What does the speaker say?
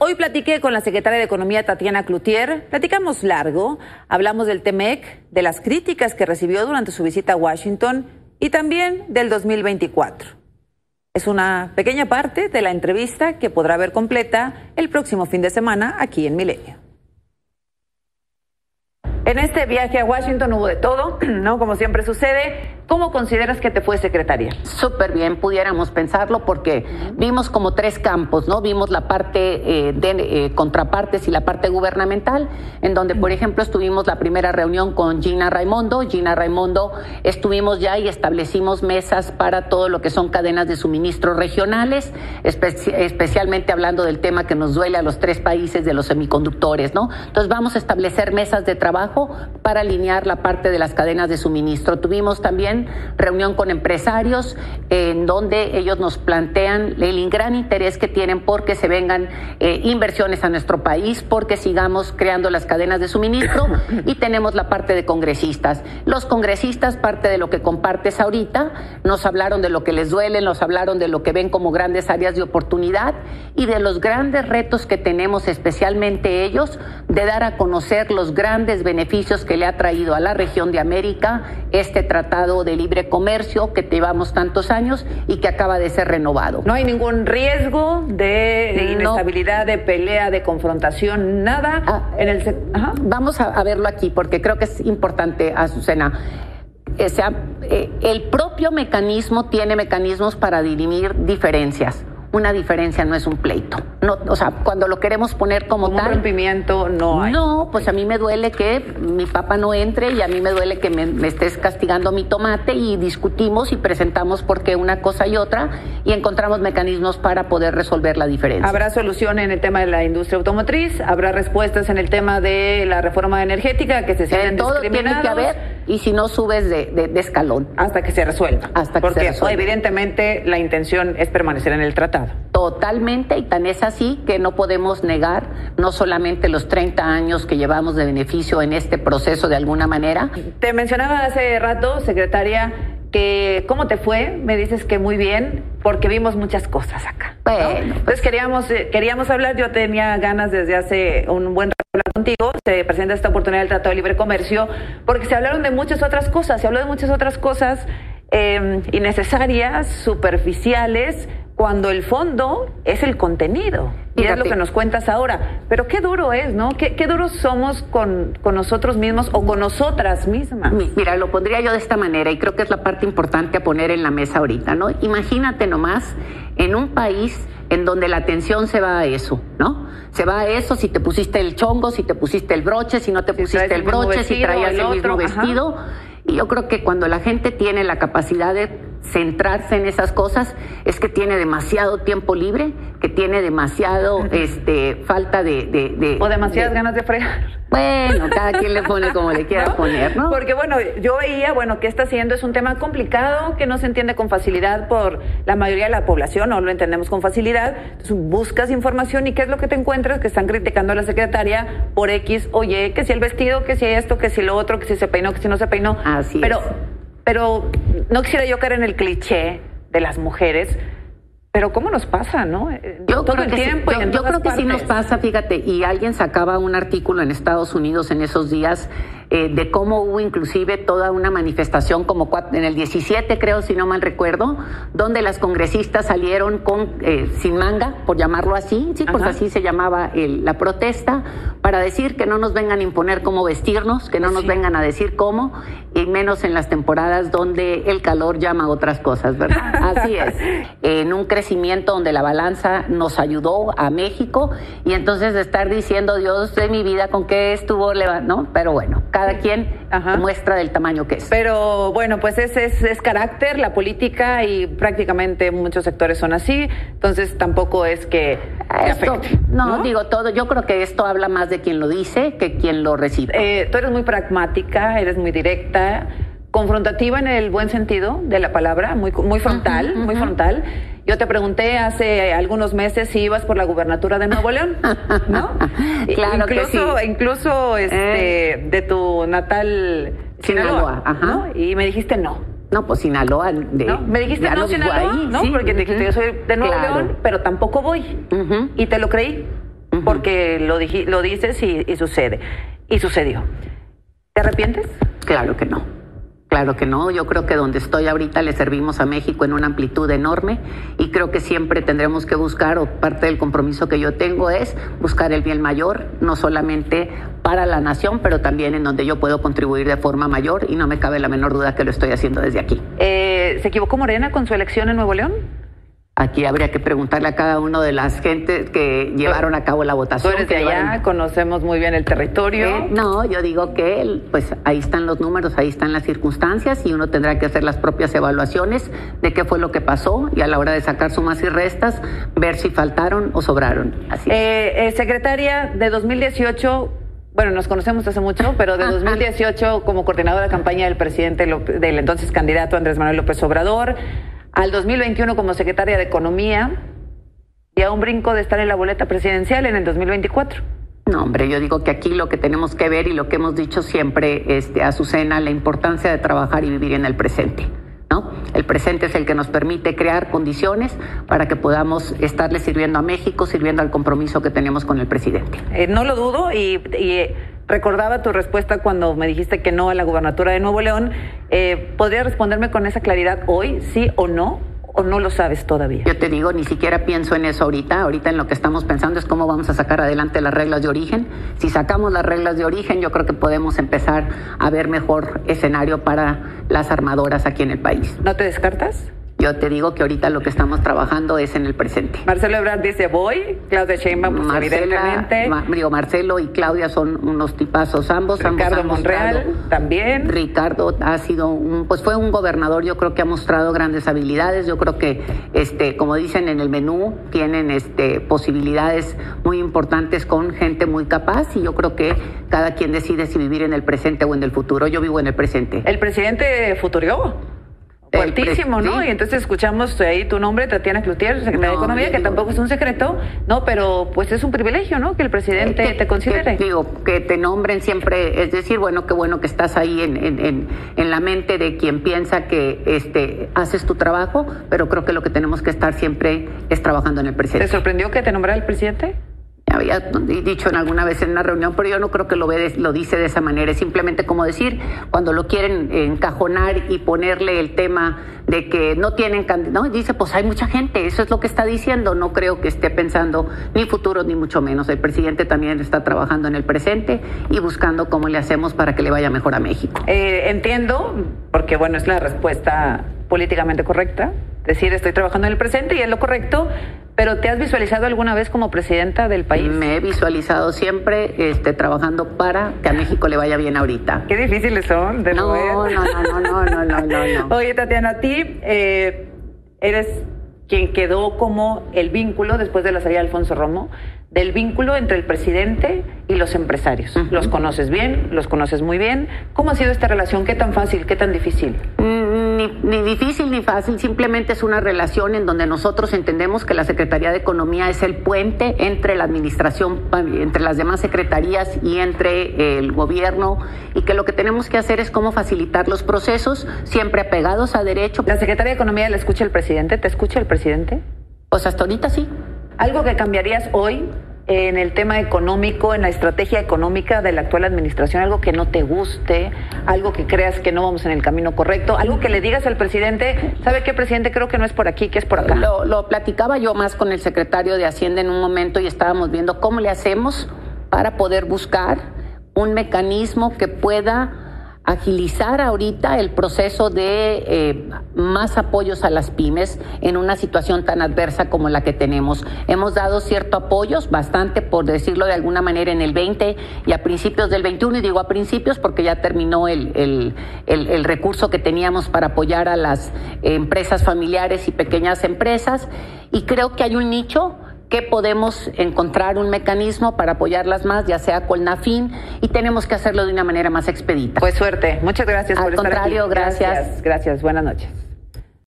Hoy platiqué con la secretaria de Economía Tatiana Cloutier, platicamos largo, hablamos del TEMEC, de las críticas que recibió durante su visita a Washington y también del 2024. Es una pequeña parte de la entrevista que podrá ver completa el próximo fin de semana aquí en Milenio. En este viaje a Washington hubo de todo, ¿no? Como siempre sucede. ¿Cómo consideras que te fue secretaria? Súper bien, pudiéramos pensarlo porque vimos como tres campos, ¿no? Vimos la parte eh, de eh, contrapartes y la parte gubernamental, en donde, por ejemplo, estuvimos la primera reunión con Gina Raimondo. Gina Raimondo estuvimos ya y establecimos mesas para todo lo que son cadenas de suministro regionales, especialmente hablando del tema que nos duele a los tres países de los semiconductores, ¿no? Entonces vamos a establecer mesas de trabajo para alinear la parte de las cadenas de suministro. Tuvimos también reunión con empresarios en donde ellos nos plantean el gran interés que tienen porque se vengan eh, inversiones a nuestro país, porque sigamos creando las cadenas de suministro y tenemos la parte de congresistas. Los congresistas, parte de lo que compartes ahorita, nos hablaron de lo que les duele, nos hablaron de lo que ven como grandes áreas de oportunidad y de los grandes retos que tenemos, especialmente ellos, de dar a conocer los grandes beneficios que le ha traído a la región de América este tratado de libre comercio que llevamos tantos años y que acaba de ser renovado. No hay ningún riesgo de inestabilidad, de pelea, de confrontación, nada ah, en el Vamos a, verlo aquí porque creo que es importante, Azucena. O sea, eh, el propio mecanismo tiene mecanismos para dirimir diferencias una diferencia no es un pleito. No, o sea, cuando lo queremos poner como, tal. Un rompimiento no hay. No, pues a mí me duele que mi papá no entre y a mí me duele que me, estés castigando mi tomate y discutimos y presentamos por qué una cosa y otra y encontramos mecanismos para poder resolver la diferencia. ¿Habrá solución en el tema de la industria automotriz? ¿Habrá respuestas en el tema de la reforma energética que se sienten Todo tiene que haber y si no subes de, escalón. Hasta que se resuelva. Hasta que se resuelva. evidentemente la intención es permanecer en el tratado. Totalmente, y tan es así que no podemos negar no solamente los 30 años que llevamos de beneficio en este proceso de alguna manera. Te mencionaba hace rato, secretaria, que cómo te fue, me dices que muy bien, porque vimos muchas cosas acá. Bueno, Entonces queríamos, eh, queríamos hablar, yo tenía ganas desde hace un buen rato hablar contigo, se presenta esta oportunidad del Tratado de Libre Comercio, porque se hablaron de muchas otras cosas, se habló de muchas otras cosas eh, innecesarias, superficiales, cuando el fondo es el contenido. Y es lo que nos cuentas ahora. Pero qué duro es, ¿no? Qué, qué duros somos con, con, nosotros mismos o con nosotras mismas. Mira, lo pondría yo de esta manera y creo que es la parte importante a poner en la mesa ahorita, ¿no? Imagínate nomás en un país en donde la atención se va a eso, ¿no? Se va a eso si te pusiste el chongo, si te pusiste el broche, si no te pusiste el broche, si traías el, mismo vestido. Y yo creo que cuando la gente tiene la capacidad de centrarse en esas cosas es que tiene demasiado tiempo libre, que tiene demasiado este falta de, o demasiadas ganas de fregar. Bueno, cada quien le pone como le quiera poner, ¿no? Porque bueno, yo veía, bueno, que está haciendo es un tema complicado que no se entiende con facilidad por la mayoría de la población, no lo entendemos con facilidad. Entonces buscas información y qué es lo que te encuentras que están criticando a la secretaria por X, oye, que si el vestido, que si esto, que si lo otro, que si se peinó, que si no se peinó. Así Pero pero no quisiera yo caer en el cliché de las mujeres, pero ¿cómo nos pasa, no? Eh, yo Todo creo el tiempo. Sí, yo, creo que sí nos pasa, fíjate, y alguien sacaba un artículo en Estados Unidos en esos días eh, de cómo hubo inclusive toda una manifestación como en el 17 creo si no mal recuerdo donde las congresistas salieron con eh, sin manga por llamarlo así sí pues así se llamaba la protesta para decir que no nos vengan a imponer cómo vestirnos que no nos vengan a decir cómo y menos en las temporadas donde el calor llama a otras cosas verdad así es. En un crecimiento donde la balanza nos ayudó a México y entonces estar diciendo Dios de mi vida con qué estuvo no pero bueno cada quien muestra del tamaño que es. Pero bueno, pues ese es, carácter, la política y prácticamente muchos sectores son así, entonces tampoco es que afecte, no, digo todo, yo creo que esto habla más de quien lo dice que quien lo recibe. Eh, tú eres muy pragmática, eres muy directa, confrontativa en el buen sentido de la palabra, muy, muy frontal, muy frontal. Yo te pregunté hace algunos meses si ibas por la gubernatura de Nuevo León, ¿no? claro incluso, que sí. Incluso este, eh. de tu natal Sinaloa, Ajá. Y me dijiste no. No, pues Sinaloa. De, ¿No? Me dijiste no, Sinaloa, ¿no? Porque te dijiste yo soy de Nuevo León, pero tampoco voy. Y te lo creí. porque lo, lo dices y, y sucede. Y sucedió. ¿Te arrepientes? Claro que no. Claro que no, yo creo que donde estoy ahorita le servimos a México en una amplitud enorme y creo que siempre tendremos que buscar, o parte del compromiso que yo tengo es buscar el bien mayor, no solamente para la nación, pero también en donde yo puedo contribuir de forma mayor y no me cabe la menor duda que lo estoy haciendo desde aquí. Eh, ¿Se equivocó Morena con su elección en Nuevo León? Aquí habría que preguntarle a cada uno de las gentes que llevaron a cabo la votación. Tú eres de allá, conocemos muy bien el territorio. Eh, no, yo digo que pues ahí están los números, ahí están las circunstancias y uno tendrá que hacer las propias evaluaciones de qué fue lo que pasó y a la hora de sacar sumas y restas, ver si faltaron o sobraron. Así eh, eh, secretaria de 2018 bueno, nos conocemos hace mucho, pero de 2018 como coordinadora de campaña del presidente, del entonces candidato Andrés Manuel López Obrador, al 2021 como secretaria de Economía y a un brinco de estar en la boleta presidencial en el 2024. No, hombre, yo digo que aquí lo que tenemos que ver y lo que hemos dicho siempre, este, Azucena, la importancia de trabajar y vivir en el presente. ¿No? El presente es el que nos permite crear condiciones para que podamos estarle sirviendo a México, sirviendo al compromiso que tenemos con el presidente. Eh, no lo dudo y, y recordaba tu respuesta cuando me dijiste que no a la gubernatura de Nuevo León. Eh, ¿Podría responderme con esa claridad hoy, sí o no? ¿O no lo sabes todavía? Yo te digo, ni siquiera pienso en eso ahorita. Ahorita en lo que estamos pensando es cómo vamos a sacar adelante las reglas de origen. Si sacamos las reglas de origen, yo creo que podemos empezar a ver mejor escenario para las armadoras aquí en el país. ¿No te descartas? Yo te digo que ahorita lo que estamos trabajando es en el presente. Marcelo Ebrard dice voy, Claudia Sheinbaum pues evidentemente. digo, Marcelo y Claudia son unos tipazos ambos. Ricardo Monreal también. Ricardo ha sido un, pues fue un gobernador, yo creo que ha mostrado grandes habilidades. Yo creo que, este, como dicen en el menú, tienen este posibilidades muy importantes con gente muy capaz y yo creo que cada quien decide si vivir en el presente o en el futuro. Yo vivo en el presente. El presidente futurió. Fuertísimo, ¿no? Y entonces escuchamos ahí tu nombre, Tatiana Cloutier, secretaria de Economía, que tampoco es un secreto, ¿no? Pero pues es un privilegio, ¿no? Que el presidente te considere. digo, que te nombren siempre, es decir, bueno, qué bueno que estás ahí en, en, en, la mente de quien piensa que este haces tu trabajo, pero creo que lo que tenemos que estar siempre es trabajando en el presidente. ¿Te sorprendió que te nombrara el presidente? Había dicho en alguna vez en una reunión, pero yo no creo que lo, ve, lo dice de esa manera. Es simplemente como decir, cuando lo quieren encajonar y ponerle el tema de que no tienen candidato, ¿no? dice, pues hay mucha gente, eso es lo que está diciendo. No creo que esté pensando ni futuro ni mucho menos. El presidente también está trabajando en el presente y buscando cómo le hacemos para que le vaya mejor a México. Eh, entiendo, porque bueno, es la respuesta políticamente correcta, decir estoy trabajando en el presente y es lo correcto, pero ¿te has visualizado alguna vez como presidenta del país? Me he visualizado siempre este, trabajando para que a México le vaya bien ahorita. Qué difíciles son, de no, no, no, no, no, no, no, no, Oye, Tatiana, a ti eh, eres quien quedó como el vínculo, después de la salida de Alfonso Romo, del vínculo entre el presidente y los empresarios. Los conoces bien, los conoces muy bien. ¿Cómo ha sido esta relación? ¿Qué tan fácil, qué tan difícil? Mm, ni, difícil ni fácil, simplemente es una relación en donde nosotros entendemos que la Secretaría de Economía es el puente entre la administración, entre las demás secretarías y entre el gobierno y que lo que tenemos que hacer es cómo facilitar los procesos, siempre apegados a derecho. ¿La Secretaría de Economía le escucha el presidente? ¿Te escucha el presidente? Pues hasta ahorita sí. ¿Algo que cambiarías hoy en el tema económico, en la estrategia económica de la actual administración, algo que no te guste, algo que creas que no vamos en el camino correcto, algo que le digas al presidente, ¿sabe qué, presidente? Creo que no es por aquí, que es por acá. Lo, platicaba yo más con el secretario de Hacienda en un momento y estábamos viendo cómo le hacemos para poder buscar un mecanismo que pueda agilizar ahorita el proceso de eh, más apoyos a las pymes en una situación tan adversa como la que tenemos. Hemos dado cierto apoyos, bastante por decirlo de alguna manera en el 20 y a principios del 21, y digo a principios porque ya terminó el, el, el recurso que teníamos para apoyar a las empresas familiares y pequeñas empresas, y creo que hay un nicho que podemos encontrar un mecanismo para apoyarlas más, ya sea con NAFIN, y tenemos que hacerlo de una manera más expedita. Pues suerte. Muchas gracias por estar contrario, aquí. gracias. Gracias. Buenas noches.